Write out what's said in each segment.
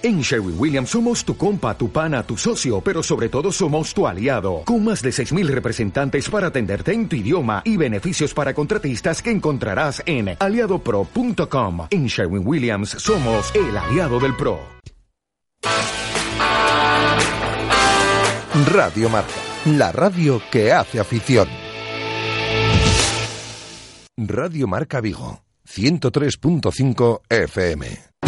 En Sherwin Williams somos tu compa, tu pana, tu socio, pero sobre todo somos tu aliado, con más de 6.000 representantes para atenderte en tu idioma y beneficios para contratistas que encontrarás en aliadopro.com. En Sherwin Williams somos el aliado del PRO. Radio Marca, la radio que hace afición. Radio Marca Vigo, 103.5 FM.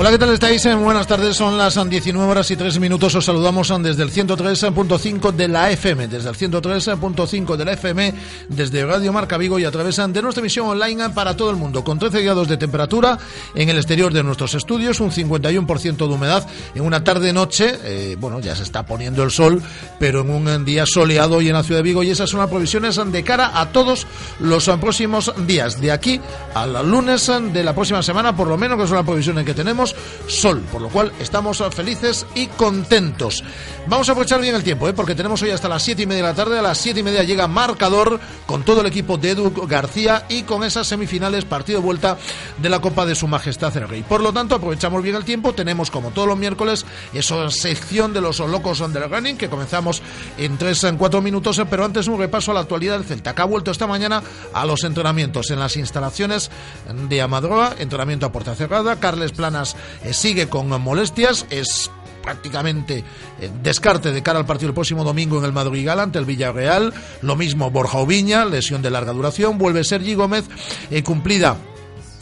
Hola, ¿qué tal estáis? Eh, buenas tardes, son las 19 horas y 3 minutos. Os saludamos desde el 103.5 de la FM, desde el 103.5 de la FM, desde Radio Marca Vigo y a través de nuestra emisión online para todo el mundo, con 13 grados de temperatura en el exterior de nuestros estudios, un 51% de humedad en una tarde-noche. Eh, bueno, ya se está poniendo el sol, pero en un día soleado y en la ciudad de Vigo, y esas son las provisiones de cara a todos los próximos días, de aquí al lunes de la próxima semana, por lo menos, que son las provisiones que tenemos sol, por lo cual estamos felices y contentos. Vamos a aprovechar bien el tiempo, ¿eh? porque tenemos hoy hasta las 7 y media de la tarde. A las 7 y media llega Marcador con todo el equipo de Edu García y con esas semifinales, partido de vuelta de la Copa de Su Majestad el Rey. Por lo tanto, aprovechamos bien el tiempo. Tenemos, como todos los miércoles, esa sección de los locos del running que comenzamos en 3 en 4 minutos. Pero antes, un repaso a la actualidad del Celta, ha vuelto esta mañana a los entrenamientos en las instalaciones de Amadroa, entrenamiento a puerta cerrada. Carles Planas sigue con molestias, es prácticamente eh, descarte de cara al partido el próximo domingo en el Madrigal ante el Villarreal. Lo mismo Borja Oviña, lesión de larga duración. Vuelve Sergi Gómez, eh, cumplida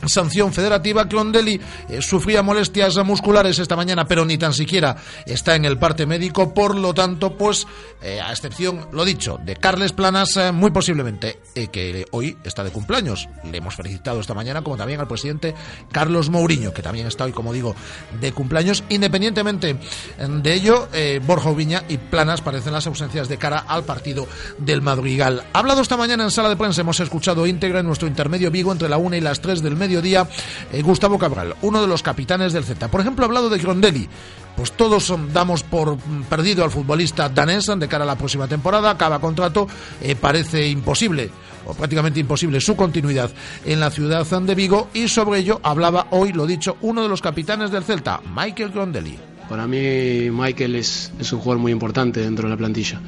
sanción federativa. Clondelli eh, sufría molestias musculares esta mañana, pero ni tan siquiera está en el parte médico. Por lo tanto, pues, eh, a excepción, lo dicho, de Carles Planas, eh, muy posiblemente, que hoy está de cumpleaños. Le hemos felicitado esta mañana, como también al presidente Carlos Mourinho, que también está hoy, como digo, de cumpleaños. Independientemente de ello, Borja Ubiña y Planas parecen las ausencias de cara al partido del Madrigal. Hablado esta mañana en sala de prensa, hemos escuchado íntegra en nuestro intermedio Vigo entre la 1 y las 3 del mediodía, eh, Gustavo Cabral, uno de los capitanes del Z. Por ejemplo, ha hablado de Grondelli. Pues todos damos por perdido al futbolista danés de cara a la próxima temporada. Acaba contrato, eh, parece imposible o prácticamente imposible su continuidad en la ciudad de Vigo y sobre ello hablaba hoy, lo dicho, uno de los capitanes del Celta, Michael Grondelli. Para mí Michael es un jugador muy importante dentro de la plantilla,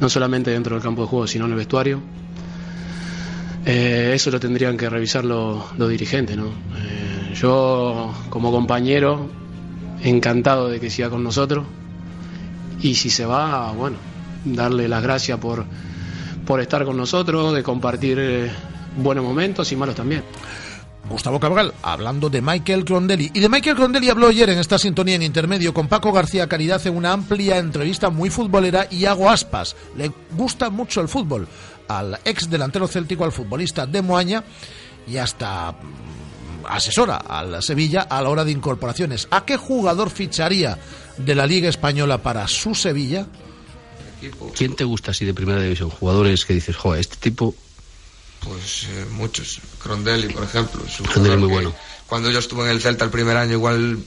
no solamente dentro del campo de juego, sino en el vestuario. Eh, eso lo tendrían que revisar los, dirigentes. ¿no? Eh, yo, como compañero, encantado de que siga con nosotros. Y si se va, bueno, darle las gracias por, por estar con nosotros, de compartir eh, buenos momentos y malos también. Gustavo Cabral, hablando de Michael Crondelli. Y de Michael Crondelli habló ayer en esta sintonía en intermedio con Paco García Caridad en una amplia entrevista muy futbolera y hago aspas. Le gusta mucho el fútbol al ex delantero céltico, al futbolista de Moaña y hasta mm, asesora al Sevilla a la hora de incorporaciones. ¿A qué jugador ficharía de la Liga Española para su Sevilla? ¿Quién te gusta así de primera división? Jugadores que dices, joder, este tipo pues eh, muchos. Crondelli, por ejemplo. Crondelli muy bueno. Cuando yo estuve en el Celta el primer año, igual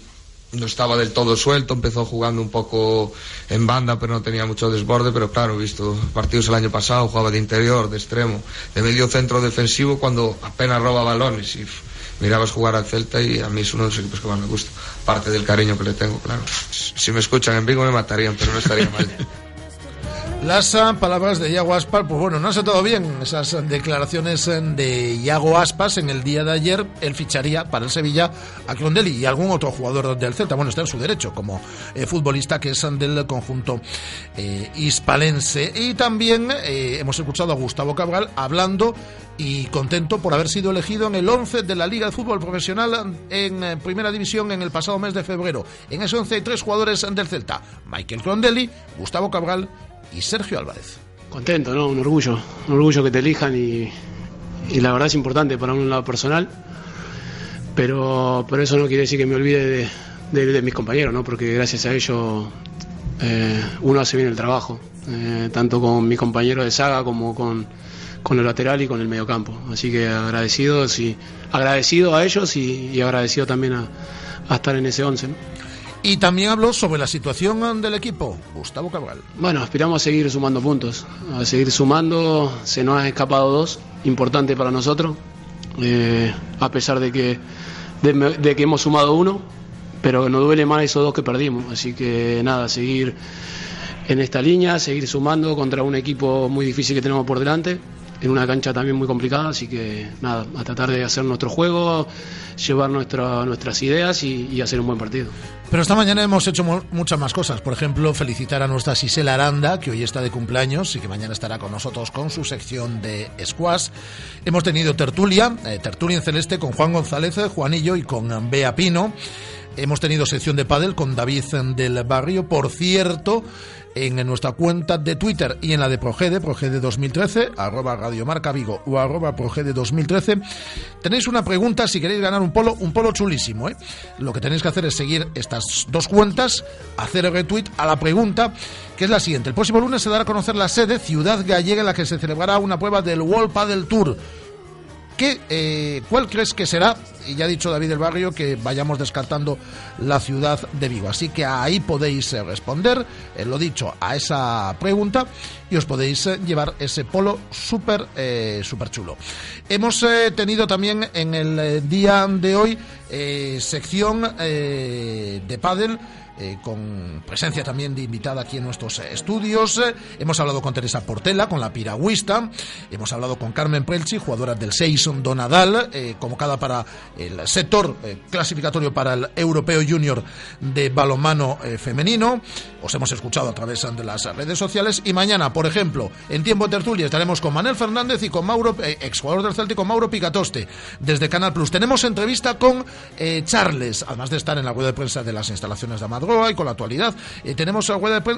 no estaba del todo suelto, empezó jugando un poco en banda, pero no tenía mucho desborde, pero claro, visto partidos el año pasado, jugaba de interior, de extremo, de medio centro defensivo cuando apenas roba balones y mirabas jugar al Celta y a mí es uno de los equipos que más me gusta, parte del cariño que le tengo, claro. Si me escuchan en Vigo me matarían, pero no estaría mal. Las palabras de Iago Aspas, pues bueno, no han sentado bien esas declaraciones eh, de Iago Aspas. En el día de ayer, él ficharía para el Sevilla a Crondelli y algún otro jugador del Celta. Bueno, está en su derecho como eh, futbolista que es del conjunto eh, hispalense. Y también hemos escuchado a Gustavo Cabral hablando y contento por haber sido elegido en el 11 de la Liga de Fútbol Profesional en Primera División en el pasado mes de febrero. En ese 11 hay tres jugadores del Celta: Michael Crondelli, Gustavo Cabral y Sergio Álvarez. Contento, ¿no? Un orgullo, un orgullo que te elijan y, la verdad es importante para un lado personal, pero, pero eso no quiere decir que me olvide de, mis compañeros, ¿no? Porque gracias a ellos eh, uno hace bien el trabajo, eh, tanto con mis compañeros de saga como con, con el lateral y con el mediocampo. Así que agradecido, y, agradecido a ellos y, agradecido también a, a, estar en ese once. ¿no? Y también habló sobre la situación del equipo, Gustavo Cabral. Bueno, aspiramos a seguir sumando puntos, a seguir sumando. Se nos han escapado dos, importante para nosotros, eh, a pesar de que, de, que hemos sumado uno, pero nos duele más esos dos que perdimos. Así que nada, seguir en esta línea, seguir sumando contra un equipo muy difícil que tenemos por delante en una cancha también muy complicada, así que nada, a tratar de hacer nuestro juego, llevar nuestra, nuestras ideas y, hacer un buen partido. Pero esta mañana hemos hecho muchas más cosas. Por ejemplo, felicitar a nuestra Sisela Aranda, que hoy está de cumpleaños y que mañana estará con nosotros con su sección de squash. Hemos tenido tertulia, eh, tertulia en celeste con Juan González, Juanillo y con Bea Pino. Hemos tenido sección de pádel con David del Barrio. Por cierto, en nuestra cuenta de Twitter y en la de Progede, Progede 2013, arroba Radiomarca Vigo o arroba Progede 2013, tenéis una pregunta si queréis ganar un polo, un polo chulísimo. ¿eh? Lo que tenéis que hacer es seguir estas dos cuentas, hacer el retweet a la pregunta, que es la siguiente. El próximo lunes se dará a conocer la sede, ciudad gallega, en la que se celebrará una prueba del World Padel Tour. ¿Qué, eh, ¿Cuál crees que será? Y ya ha dicho David del Barrio que vayamos descartando la ciudad de Vigo. Así que ahí podéis eh, responder, eh, lo dicho, a esa pregunta y os podéis llevar ese polo súper súper chulo. Hemos tenido también en el día de hoy sección de pádel eh, con presencia también de invitada aquí en nuestros estudios. Eh, hemos hablado con Teresa Portela, con la piragüista. Hemos hablado con Carmen Prelchi, jugadora del Seison Donadal, eh, convocada para el sector clasificatorio para el Europeo Junior de balonmano femenino. Os hemos escuchado a través de las redes sociales. Y mañana, por ejemplo, en tiempo de tertulia estaremos con Manuel Fernández y con Mauro, exjugador del Celtic, con Mauro Picatoste, desde Canal Plus. Tenemos entrevista con Charles, además de estar en la web de prensa de las instalaciones de Amador y con la actualidad. Eh, tenemos,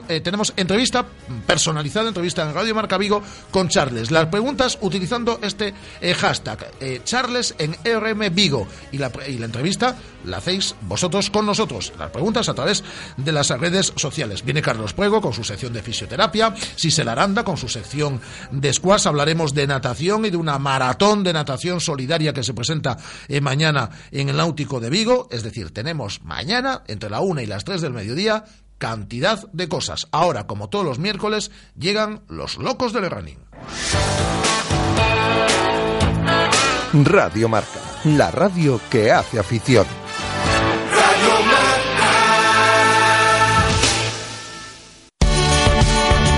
eh, tenemos entrevista personalizada, entrevista en Radio Marca Vigo con Charles. Las preguntas utilizando este eh, hashtag, Charles en RM Vigo. Y la, y la entrevista la hacéis vosotros con nosotros. Las preguntas a través de las redes sociales. Viene Carlos Puego con su sección de fisioterapia, Sisel Aranda con su sección de squash. Hablaremos de natación y de una maratón de natación solidaria que se presenta mañana en el Náutico de Vigo. Es decir, tenemos mañana, entre la una y las tres del mediodía, cantidad de cosas. Ahora, como todos los miércoles, llegan los locos del running. Radio Marca, la radio que hace afición.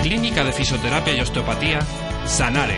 Clínica de Fisioterapia y Osteopatía, Sanare.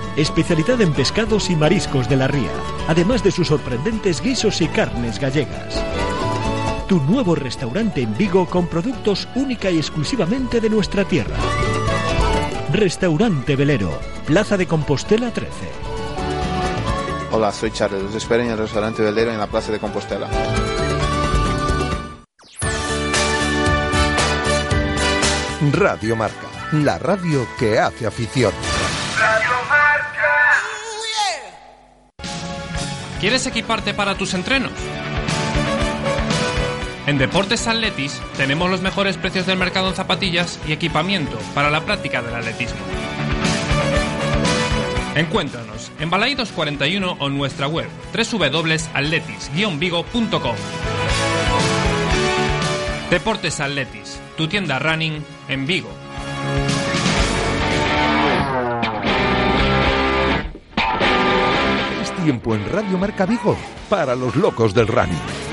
especialidad en pescados y mariscos de la ría, además de sus sorprendentes guisos y carnes gallegas. Tu nuevo restaurante en Vigo con productos única y exclusivamente de nuestra tierra. Restaurante Velero, Plaza de Compostela 13. Hola, soy Charles. Los espero en el restaurante Velero en la Plaza de Compostela. Radio Marca, la radio que hace afición. ¿Quieres equiparte para tus entrenos? En Deportes Atletis tenemos los mejores precios del mercado en zapatillas y equipamiento para la práctica del atletismo. Encuéntranos en Balaidos 41 o en nuestra web www.atletis-vigo.com. Deportes Atletis, tu tienda running en Vigo. Tiempo en Radio Marca Vigo para los locos del running.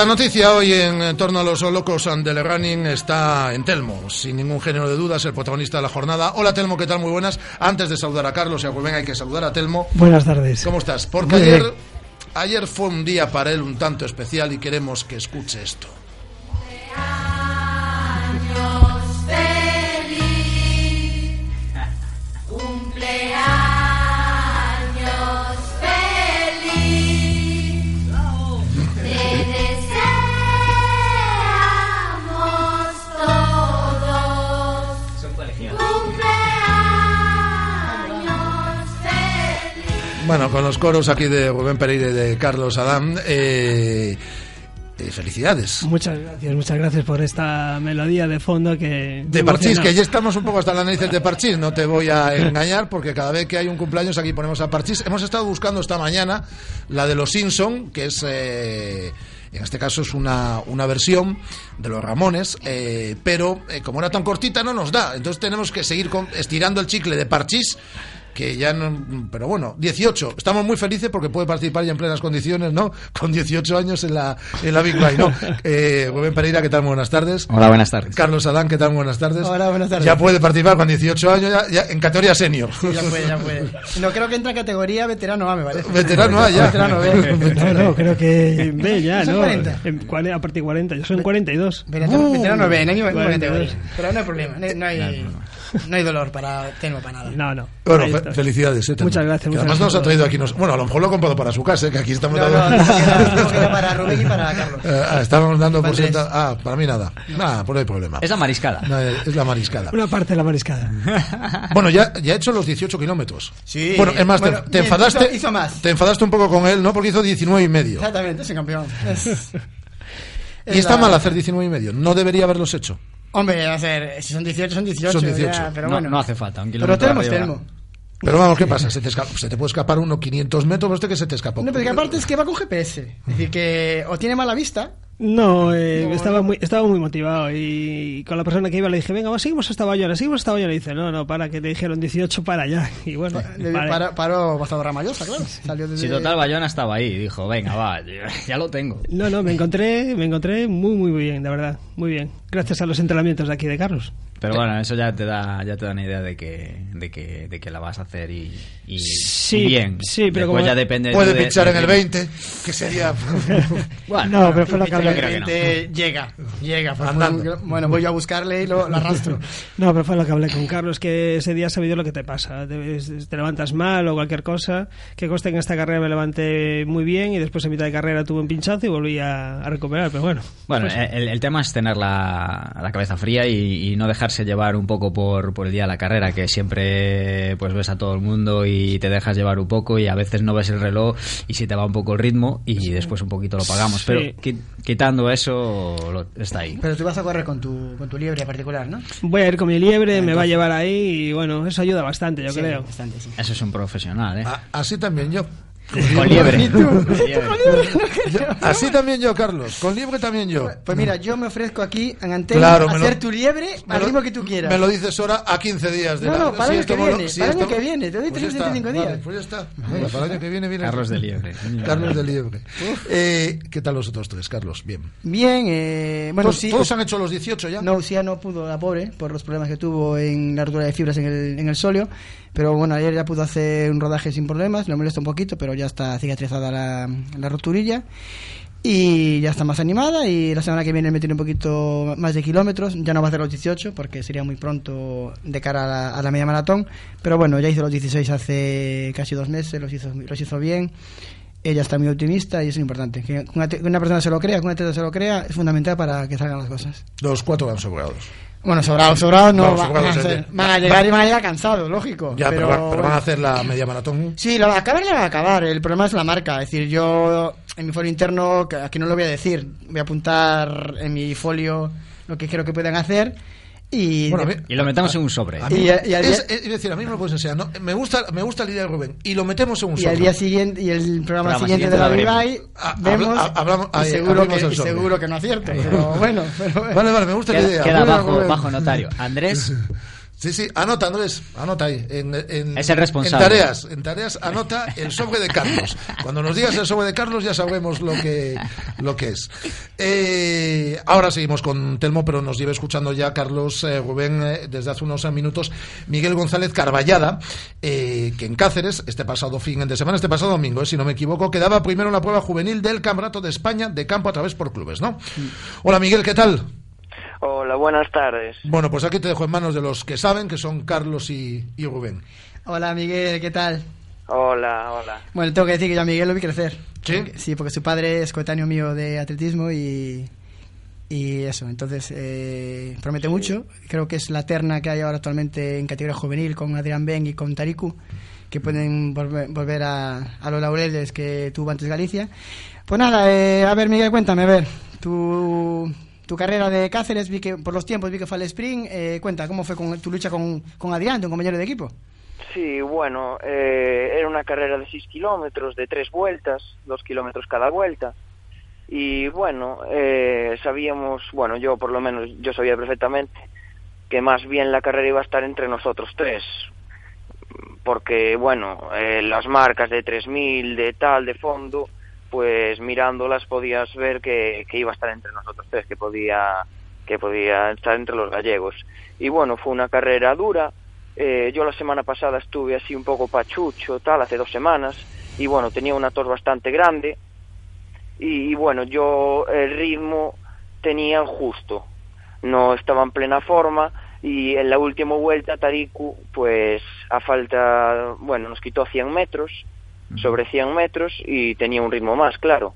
La noticia hoy en torno a los locos del running está en Telmo, sin ningún género de dudas, el protagonista de la jornada. Hola Telmo, ¿qué tal? Muy buenas. Antes de saludar a Carlos y a Rubén hay que saludar a Telmo. Buenas tardes. ¿Cómo estás? Porque ayer, ayer fue un día para él un tanto especial y queremos que escuche esto. Bueno, con los coros aquí de Rubén Pereira y de Carlos Adán, eh, eh, felicidades. Muchas gracias, muchas gracias por esta melodía de fondo que... De Parchís, emociona. que ya estamos un poco hasta las narices de Parchís, no te voy a engañar, porque cada vez que hay un cumpleaños aquí ponemos a Parchís. Hemos estado buscando esta mañana la de los Simpson, que es, eh, en este caso es una, una versión de los Ramones, eh, pero eh, como era tan cortita no nos da, entonces tenemos que seguir con- estirando el chicle de Parchís. Que ya no. Pero bueno, 18. Estamos muy felices porque puede participar ya en plenas condiciones, ¿no? Con 18 años en la, en la Big Bang, ¿no? Eh, Rubén Pereira, ¿qué tal? Muy buenas tardes. Hola, buenas tardes. Carlos Adán, ¿qué tal? Muy Buenas tardes. Hola, buenas tardes. Ya puede participar con 18 años, ya, ya en categoría senior. Ya puede, ya puede. No creo que entra en categoría veterano A, me parece. Veterano A, ya. Veterano B. No, no, creo que B ya, ¿no? 40. En a partir de 40, yo soy en 42. Veterano, veterano B, no hay ninguna 42. categoría. Pero no hay problema, no hay, no hay, no hay dolor para Telmo para nada. No, no. Bueno, fe- felicidades. eh, Muchas gracias, Que muchas además nos ha por traído aquí. Nos, bueno, a lo mejor lo ha comprado para su casa, eh, que aquí estamos No, no, dando. no, no, para Rubén y para Carlos. Eh, ah, estábamos dando por sentado. Ah, para mí nada. Nada, pues no hay problema. Es la mariscada. No, eh, es la mariscada. Una parte de la mariscada. Bueno, ya, ya ha hecho los 18 kilómetros. Sí. Bueno, es más, te- Bueno, te, bien, enfadaste. hizo- hizo más. Te enfadaste un poco con él, ¿no? Porque hizo 19 y medio. Exactamente, es un campeón. Es- es Y está la- mal hacer 19 y medio. No debería haberlos hecho. Hombre, a ver, si son 18, son 18. Son 18. ya, pero No, bueno. no hace falta, un Pero arriba. Telmo. Pero vamos, ¿qué pasa? Se te, esca- se te puede escapar uno 500 metros, pero este que se te escapó. No, pero que aparte es que va con GPS. Es decir, que o tiene mala vista. No, eh, No, estaba, muy, estaba muy motivado y con la persona que iba le dije, venga, va, seguimos hasta Bayona, seguimos hasta Bayona. Y dice, no, no, para, que te dijeron 18 para allá. Y bueno, paró, paró bastante Ramallosa, claro. Salió desde... Si total Bayona estaba ahí, dijo, venga, va, ya lo tengo. No, no, me encontré, me encontré muy, muy bien, de verdad, muy bien. Gracias a los entrenamientos de aquí de Carlos. Pero bueno, eso ya te da, ya te da una idea de que, de que, de que la vas a hacer y, y Sí, bien. sí, pero Después como- ya depende Puede de- pinchar de- en el 20, que sería. Bueno, No, pero fue lo que que no. Realmente llega, llega. pues, Andando. bueno, voy yo a buscarle y lo, lo arrastro. No, pero fue lo que hablé con Carlos, que ese día has sabido lo que te pasa. Te, te levantas mal o cualquier cosa. Que conste que en esta carrera me levanté muy bien y después en mitad de carrera tuve un pinchazo y volví a, a recuperar. Pero bueno, Bueno, pues, el, el tema es tener la, la cabeza fría y, y no dejarse llevar un poco por, por el día de la carrera, que siempre pues ves a todo el mundo y te dejas llevar un poco y a veces no ves el reloj y si te va un poco el ritmo y después un poquito lo pagamos. Sí. Pero qui- quitando eso, lo- está ahí. Pero tú vas a correr con tu, con tu liebre particular, ¿no? voy a ir con mi liebre, me va a llevar ahí y bueno, eso ayuda bastante, yo Sí, creo. bastante, sí. Eso es un profesional, ¿eh? A- así también yo. Con liebre. Tú. Con. Así también yo, Carlos. Con liebre también yo. Pues mira, yo me ofrezco aquí en antena Claro, a lo- hacer tu liebre al lo- ritmo que tú quieras. Me lo dices ahora a 15 días de No, la- no, para si el año que lo- viene, si para el año que viene, te doy Pues ya 365 está, días. vale, pues ya está. Para el año que viene viene. Carlos de Liebre. Carlos de Liebre. Eh, ¿Qué tal los otros tres, Carlos? Bien. Bien, eh, bueno, ¿Todos, sí. todos han hecho los 18 ya? No, Lucía no pudo, la pobre, por los problemas que tuvo en la rotura de fibras en el, en el solio. Pero bueno, ayer ya pudo hacer un rodaje sin problemas, le molesta un poquito, pero ya está cicatrizada la, la roturilla. Y ya está más animada y la semana que viene me tiene un poquito más de kilómetros. Ya no va a hacer los 18 porque sería muy pronto de cara a la, a la media maratón. Pero bueno, ya hizo los 16 hace casi dos meses, los hizo, los hizo bien. Ella está muy optimista y eso es importante. Que una, una persona se lo crea, que una atleta se lo crea, es fundamental para que salgan las cosas. Los cuatro van sobrados. Bueno, sobrados, sobrados no, No, va- sobrados, van, a de- van a llegar y van a llegar cansados, lógico. Ya, pero, pero, pero van a hacer la media maratón. Sí, la va a acabar, la va a acabar. El problema es la marca. Es decir, yo en mi folio interno, que aquí no lo voy a decir, voy a apuntar en mi folio lo que creo que pueden hacer. Y, Bueno, mí- Y lo metemos en un sobre. Mí- Y- y al día- es, es decir, a mí me lo puedes enseñar. ¿no? Me, gusta, me gusta la idea de Rubén. Y lo metemos en un y sobre. al día siguiente, y el programa, Programa siguiente, siguiente de la. Vivaj, Ah, vemos. habla- ah, hablamos- y ahí, seguro, que, el y seguro que no acierto. Pero bueno, pero, Vale, vale, me gusta la Queda, idea. queda bajo, Rubén. bajo notario. Andrés, Sí, sí, anota Andrés, anota ahí. En, en- Es el responsable. En tareas, en tareas anota el sobre de Carlos. Cuando nos digas el sobre de Carlos ya sabremos lo que, lo que es. Eh, ahora seguimos con Telmo, pero nos lleva escuchando ya Carlos eh, Rubén eh, desde hace unos minutos Miguel González Carballada, eh, que en Cáceres, este pasado fin de semana, este pasado domingo, eh, si no me equivoco, quedaba primero en la prueba juvenil del Campeonato de España de campo a través por clubes, ¿no? Hola Miguel, ¿qué tal? Hola, buenas tardes. Bueno, pues aquí te dejo en manos de los que saben, que son Carlos y, y Rubén. Hola Miguel, ¿qué tal? Hola, hola. Bueno, tengo que decir que yo a Miguel lo vi crecer. ¿Sí? Porque- sí, porque su padre es coetáneo mío de atletismo y, y eso. Entonces, eh, promete mucho. Creo que es la terna que hay ahora actualmente en categoría juvenil con Adrián Ben y con Tariku, que pueden volver, volver a, a los laureles que tuvo antes Galicia. Pues nada, eh, a ver Miguel, cuéntame, a ver, tu, tu carrera de Cáceres, vi que por los tiempos vi que fue al sprint. Eh, cuenta, ¿cómo fue con, tu lucha con, con Adrián, tu compañero de equipo? Sí, bueno, eh, era una carrera de 6 kilómetros, de tres vueltas, dos kilómetros cada vuelta. Y bueno, eh, sabíamos, bueno, yo por lo menos, yo sabía perfectamente que más bien la carrera iba a estar entre nosotros tres. Porque, bueno, eh, las marcas de 3000, de tal, de fondo, pues mirándolas podías ver que, iba a estar entre nosotros tres, que podía, que podía estar entre los gallegos. Y bueno, fue una carrera dura. Eh, yo la semana pasada estuve así un poco pachucho, tal, hace dos semanas, y bueno, tenía una tos bastante grande. Y, y bueno, yo el ritmo tenía justo, no estaba en plena forma y en la última vuelta Tariku pues a falta, bueno, nos quitó 100 metros, sobre 100 metros y tenía un ritmo más, claro.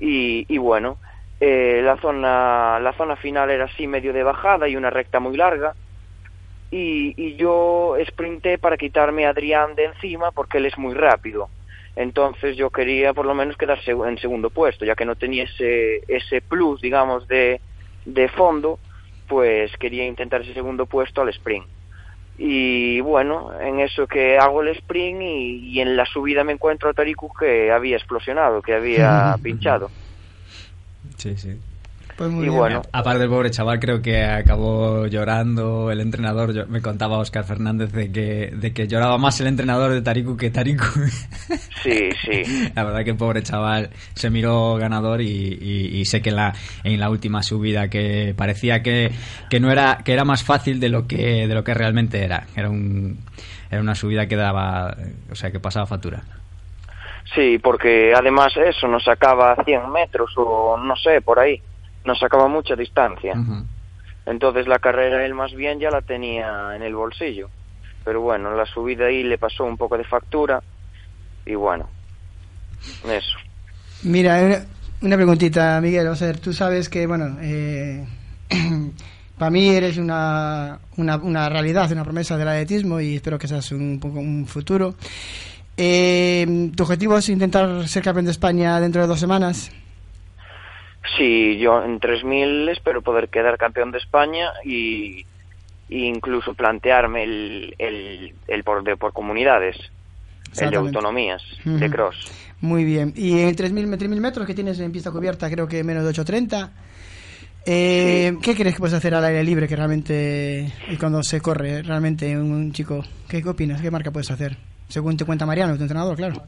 Y, y bueno, eh, la zona la zona final era así medio de bajada y una recta muy larga y, y yo sprinté para quitarme a Adrián de encima porque él es muy rápido. Entonces yo quería por lo menos quedar seg- en segundo puesto, ya que no tenía ese, ese plus, digamos, de, de fondo, pues quería intentar ese segundo puesto al sprint. Y bueno, en eso que hago el sprint y, y en la subida me encuentro a Tariku que había explosionado, que había pinchado. Sí, sí. Pues muy Y bien. bueno, Aparte del pobre chaval, creo que acabó llorando el entrenador. Yo- me contaba Oscar Fernández de que, de que lloraba más el entrenador de Tariku que Tariku. sí, sí. La verdad que el pobre chaval se miró ganador y, y- y sé que en la, en la última subida que parecía que, que no era que era más fácil de lo que de lo que realmente era. Era un era una subida que daba, o sea, que pasaba factura. Sí, porque además eso nos sacaba 100 metros o no sé, por ahí. Nos sacaba mucha distancia. Entonces la carrera él más bien ya la tenía en el bolsillo. Pero bueno, la subida ahí le pasó un poco de factura y bueno, eso. Mira, una, una preguntita, Miguel. O sea, tú sabes que, bueno, eh, para mí eres una, una, una realidad, una promesa del atletismo y espero que seas un poco un futuro. Eh, ¿Tu objetivo es intentar ser campeón de España dentro de dos semanas? Sí, yo en 3000 espero poder quedar campeón de España y, y incluso plantearme el, el, el por, de por comunidades. de Exactamente. autonomías, de Ujú. cross. Muy bien. Y en 3.000 met- 3.000 metros que tienes en pista cubierta, creo que menos de 8.30. Eh, ¿Qué crees que puedes hacer al aire libre que realmente, y cuando se corre realmente un, un chico? ¿Qué, ¿Qué opinas? ¿Qué marca puedes hacer? Según te cuenta Mariano, tu entrenador, claro.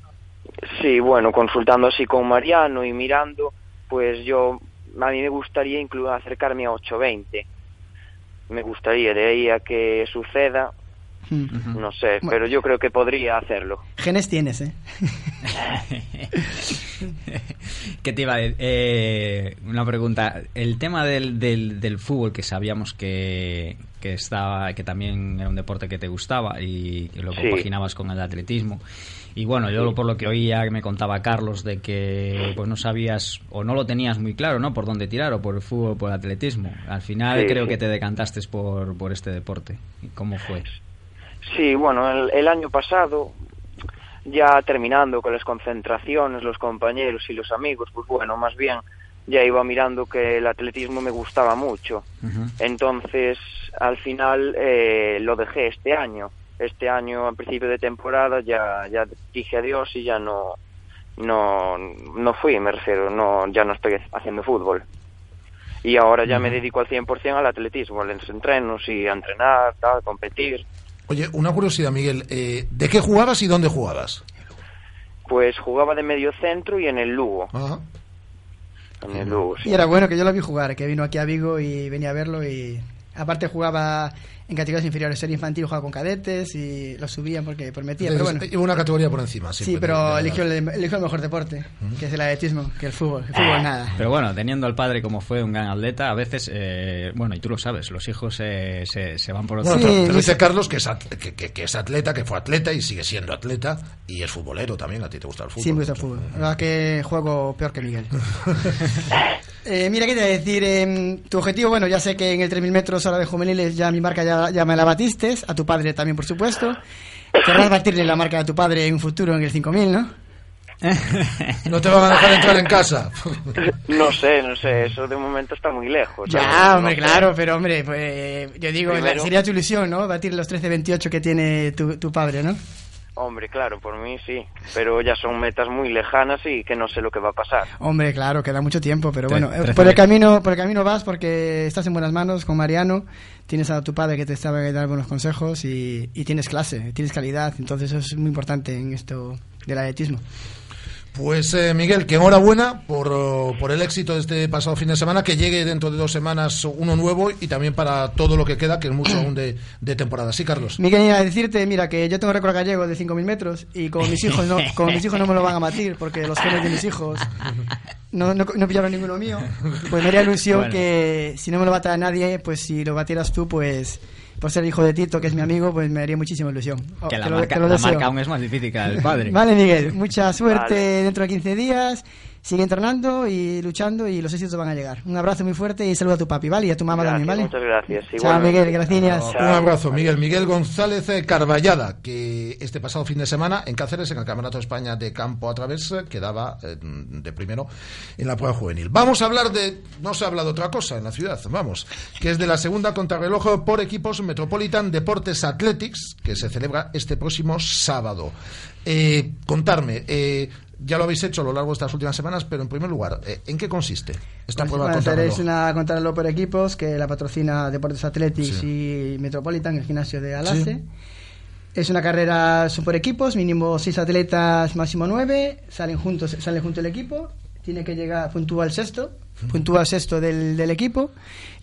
Sí, bueno, consultando así con Mariano y mirando, pues yo, a mí me gustaría incluso acercarme a 8.20. Me gustaría, de ahí a que suceda, Mm. no sé, pero yo creo que podría hacerlo. Genes tienes, ¿eh? ¿Qué te iba a decir? Eh, una pregunta. El tema del, del, del fútbol, que sabíamos que, que, estaba, que también era un deporte que te gustaba y, y lo Sí. compaginabas con el atletismo. Y bueno, yo por lo que oía, me contaba Carlos, de que pues no sabías o no lo tenías muy claro, ¿no? Por dónde tirar, o por el fútbol o por el atletismo. Al final Sí, creo sí. que te decantaste por, por este deporte. ¿Cómo fue? Sí, bueno, el, el año pasado, ya terminando con las concentraciones, los compañeros y los amigos, pues bueno, más bien ya iba mirando que el atletismo me gustaba mucho. Entonces, al final eh, lo dejé este año. Este año, a principio de temporada, ya, ya dije adiós y ya no, no, no fui, me refiero, no, ya no estoy haciendo fútbol. Y ahora ya me dedico al 100% al atletismo, a los entrenos y a entrenar, tal, competir. Oye, una curiosidad, Miguel. eh, ¿De qué jugabas y dónde jugabas? Pues jugaba de medio centro y en el Lugo. Ajá. En el Lugo, sí. Y era bueno que yo lo vi jugar, que vino aquí a Vigo y venía a verlo y aparte jugaba en categorías inferiores, ser infantil jugaba con cadetes y lo subían porque prometía, pero bueno. Entonces, una categoría por encima. Sí, siempre, pero eligió el, eligió el mejor deporte, que es el atletismo, que el fútbol. El fútbol nada. Pero bueno, teniendo al padre como fue un gran atleta, a veces, eh, bueno, y tú lo sabes, los hijos eh, se, se van por otro Bueno, te- te lado. dice Carlos que es, at- que, que- que es atleta, que fue atleta y sigue siendo atleta y es futbolero también. A ti te gusta el fútbol. Sí, me gusta el fútbol. La verdad que juego peor que Miguel. Eh, mira, ¿qué te voy a decir? Em, tu objetivo, bueno, ya sé que en el 3.000 metros ahora de juveniles ya mi marca ya, ya me la batiste, a tu padre también, por supuesto. Querrás batirle la marca a tu padre en un futuro en el 5.000, ¿no? No te van a dejar entrar en casa. No sé, no sé, eso de momento está muy lejos. Ya, ¿sabes? hombre, No sé. claro, pero hombre, pues yo digo, Primero- sería tu ilusión, ¿no? Batir los 13.28 que tiene tu, tu padre, ¿no? Hombre, claro, por mí sí. Pero ya son metas muy lejanas y que no sé lo que va a pasar. Hombre, claro, queda mucho tiempo, pero bueno, eh, por el camino, por el camino vas porque estás en buenas manos con Mariano, tienes a tu padre que te sabe dar buenos consejos y, y tienes clase, tienes calidad, entonces eso es muy importante en esto del atletismo. Pues eh, Miguel, que enhorabuena por, por el éxito de este pasado fin de semana, que llegue dentro de dos semanas uno nuevo y también para todo lo que queda, que es mucho aún de, de temporada. Sí, Carlos. Miguel, iba a decirte, mira, que yo tengo récord gallego de 5.000 metros y como mis hijos no, como mis hijos no me lo van a batir porque los genes de mis hijos no, no, no pillaron ninguno mío, pues me haría ilusión Bueno. que si no me lo bata nadie, pues si lo batieras tú, pues por ser hijo de Tito, que es mi amigo, pues me haría muchísima ilusión. Oh, Que la, lo- marca, te lo la marca aún es más difícil que la del padre. Vale, Miguel, mucha suerte Vale. dentro de 15 días. Sigue entrenando y luchando y los éxitos van a llegar. Un abrazo muy fuerte y saluda a tu papi, ¿vale? Y a tu mamá también, ¿vale? Muchas gracias. Chao. Miguel, gracias. Un abrazo, Miguel. Miguel González Carballada, que este pasado fin de semana en Cáceres, en el Campeonato de España de Campo a través, eh, quedaba eh, de primero en la prueba juvenil. Vamos a hablar de. No se habla de otra cosa en la ciudad, vamos, que es de la segunda contrarreloj por equipos Metropolitan Deportes Athletics, que se celebra este próximo sábado. Eh, contarme. eh, ya lo habéis hecho a lo largo de estas últimas semanas, pero en primer lugar, eh, ¿en qué consiste esta prueba Bueno, es una contrarreloj por equipos que la patrocina Deportes Athletics y Metropolitan, el gimnasio de Alace. Sí. Es una carrera son por equipos, mínimo seis atletas, máximo nueve, salen juntos, sale junto el equipo, tiene que llegar, puntúa el sexto, puntúa el sexto del, del equipo,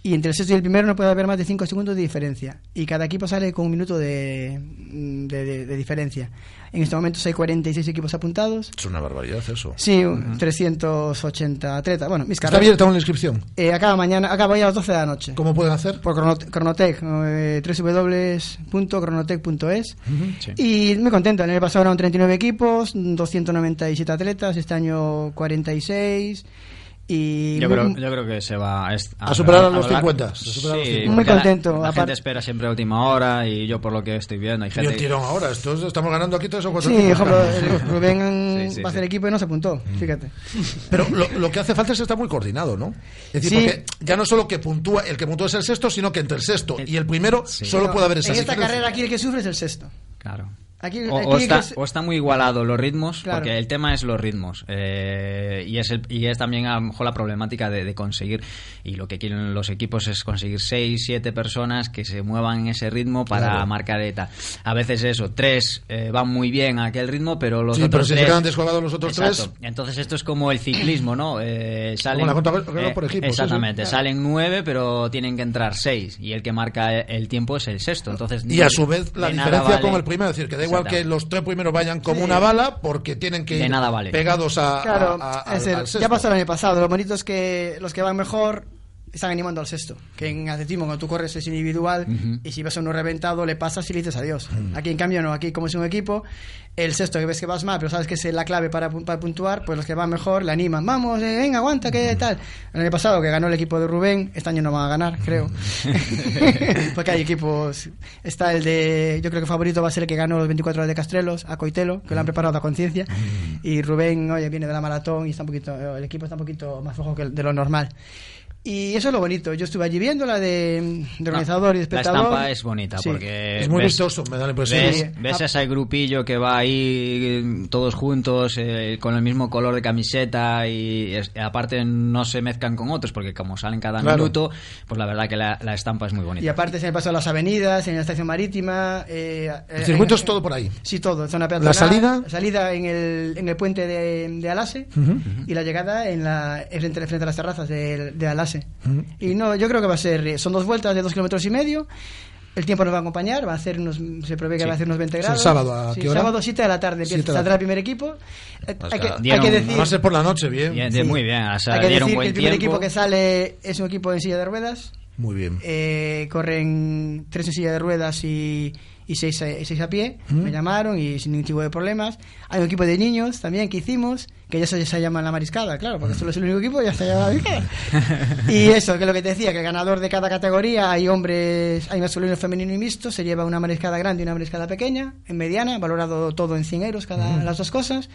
y entre el sexto y el primero no puede haber más de cinco segundos de diferencia. Y cada equipo sale con un minuto de, de, de- de diferencia. En estos momentos hay 46 equipos apuntados. Es una barbaridad eso. Sí, un 380 atletas. Bueno, mis ¿Está abierta una inscripción? Eh, acaba mañana, acaba hoy a las 12 de la noche. ¿Cómo pueden hacer? Por Crono- Cronotec, eh, www.cronotec.es. Sí. Y muy contento, en el pasado eran 39 equipos, 297 atletas, este año 46. Y Yo muy- creo, yo creo que se va a, superar a lo los largo- 50, se supera a los Sí, 50. Muy la- contento, La, gente espera siempre a última hora y yo por lo que estoy viendo hay Y gente... el tirón ahora, estos estamos ganando aquí tres o cuatro Sí, el Rubén Sí, sí, va a sí. hacer equipo y no se apuntó, fíjate. Pero lo, lo que hace falta es estar muy coordinado, ¿no? Es decir, Sí. porque ya no solo que puntúa, el que puntúa es el sexto, sino que entre el sexto y el primero solo Pero puede haber esa En esta carrera aquí el que sufre es el sexto. Claro. Aquí, O, aquí o está, es- o está muy igualado los ritmos, Claro. porque el tema es los ritmos. eh, y, es el- y es también a lo mejor la problemática de, de conseguir. Y lo que quieren los equipos es conseguir seis, siete personas que se muevan en ese ritmo para Claro. marcar eta. A veces eso, tres eh, van muy bien a aquel ritmo, pero los Sí, pero otros si se tres- quedan descolgados los otros Exacto. tres- Entonces esto es como el ciclismo, ¿no? Eh, salen, la contrarreloj por equipos, sí, sí. Exactamente. Claro. Salen nueve, pero tienen que entrar seis. Y el que marca el tiempo es el sexto. Entonces, Y a su vez la diferencia vale- con el primero, es decir, que igual que los tres primeros vayan como Sí. una bala porque tienen que De ir nada vale. pegados a, Claro, a- a- es al- el- al ya pasó el año pasado. Lo bonito es que los que van mejor están animando al sexto. Que en atletismo, cuando tú corres es individual y si ves a uno reventado, le pasas y le dices adiós. Mm. Aquí, en cambio, no. Aquí, como es un equipo, el sexto que ves que vas mal, pero sabes que es la clave para, para puntuar, pues los que van mejor le animan. Vamos, eh, venga, aguanta, que tal. El año pasado que ganó el equipo de Rubén, este año no van a ganar, creo. Porque hay equipos. Está el de. Yo creo que favorito va a ser el que ganó los 24 horas de Castrelos, a Coitelo, que lo han preparado a conciencia. Y Rubén, oye, viene de la maratón y está un poquito. El equipo está un poquito más flojo que de lo normal. Y eso es lo bonito. Yo estuve allí viendo la de, de organizador y de La espectador. estampa es bonita Sí. porque Es muy ves- vistoso, me da la impresión. Ves, Ah. ese grupillo que va ahí todos juntos eh, con el mismo color de camiseta y es- aparte no se mezclan con otros porque como salen cada Claro. minuto, pues la verdad que la, la estampa es muy bonita. Y aparte se me pasó las avenidas, en la estación marítima. eh, El eh, circuito en- es todo por ahí. Sí, todo. Zona ¿La peatonal, salida? la salida en el, en el puente de, de Alase y la llegada en la en frente, frente a las terrazas de, de Alase. Ujú. Y no, yo creo que va a ser. eh, Son dos vueltas de dos kilómetros y medio. El tiempo nos va a acompañar, va a hacer unos, se prevé que Sí. va a hacer unos 20 Es el grados. sábado, ¿a Sí, qué hora? Sábado 7 de la tarde empieza, saldrá el primer equipo. Eh, Pues hay, que, claro, hay dieron- que decir, Va a ser por la noche, bien. Bien, Sí. Muy bien, o sea, hay que dieron decir que el primer tiempo. equipo que sale es un equipo en silla de ruedas. Muy bien. Eh, corren tres en silla de ruedas y, y seis, a- seis a pie. Mm. Me llamaron y sin ningún tipo de problemas. Hay un equipo de niños también que hicimos, que ya se, se llama la mariscada, claro, porque solo es el único equipo, ya se llama la mariscada. y eso, que es lo que te decía, que el ganador de cada categoría, hay hombres, hay masculino, femenino y mixto, se lleva una mariscada grande y una mariscada pequeña, en mediana, valorado todo en 100 euros cada las dos cosas.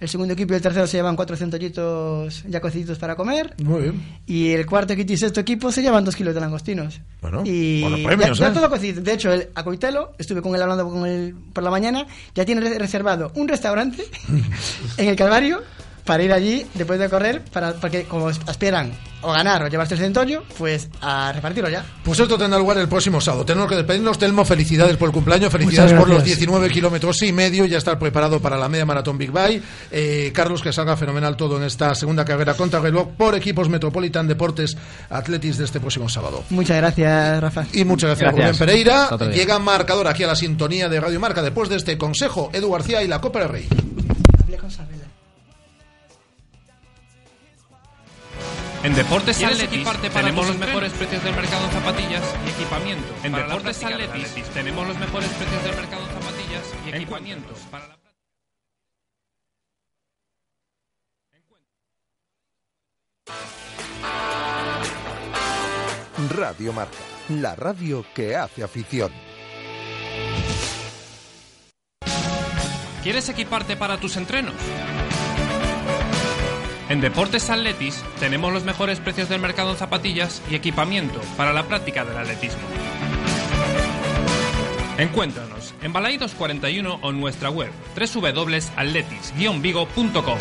El segundo equipo y el tercero se llevan cuatro centollitos ya cociditos para comer. Muy bien. Y el cuarto, quinto y sexto equipo se llevan dos kilos de langostinos. Bueno, y premios, ya, ya ¿eh? todo cocido. De hecho, el, a Coitelo, estuve con él hablando con él por la mañana, ya tiene re- reservado un restaurante en el Calvario para ir allí después de correr, para, porque como aspiran o ganar o llevarse el centollo, pues a repartirlo ya. Pues esto tendrá lugar el próximo sábado. Tenemos que despedirnos. Telmo, felicidades por el cumpleaños, felicidades por los gracias. 19 kilómetros y medio. Ya estar preparado para la media maratón Big Bye. Eh, Carlos, que salga fenomenal todo en esta segunda carrera contra reloj por equipos Metropolitan Deportes Atletis de este próximo sábado. Muchas gracias, Rafa. Y muchas gracias, Gracias. Rubén Pereira. Llega marcador aquí a la sintonía de Radio Marca después de este consejo. Edu García y la Copa del Rey. En Deportes ¿Quieres Atletis equiparte para tenemos los mejores precios del mercado en zapatillas y equipamiento. En para Deportes Atletis tenemos los mejores precios del mercado en zapatillas y equipamiento. Para la Radio Marca, la radio que hace afición. ¿Quieres equiparte para tus entrenos? En Deportes Atletis tenemos los mejores precios del mercado en zapatillas y equipamiento para la práctica del atletismo. Encuéntranos en Balaidos 41 o en nuestra web www.atletis-vigo.com.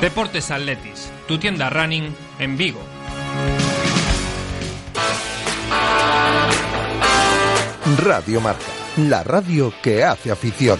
Deportes Atletis, tu tienda running en Vigo. Radio Marca, la radio que hace afición.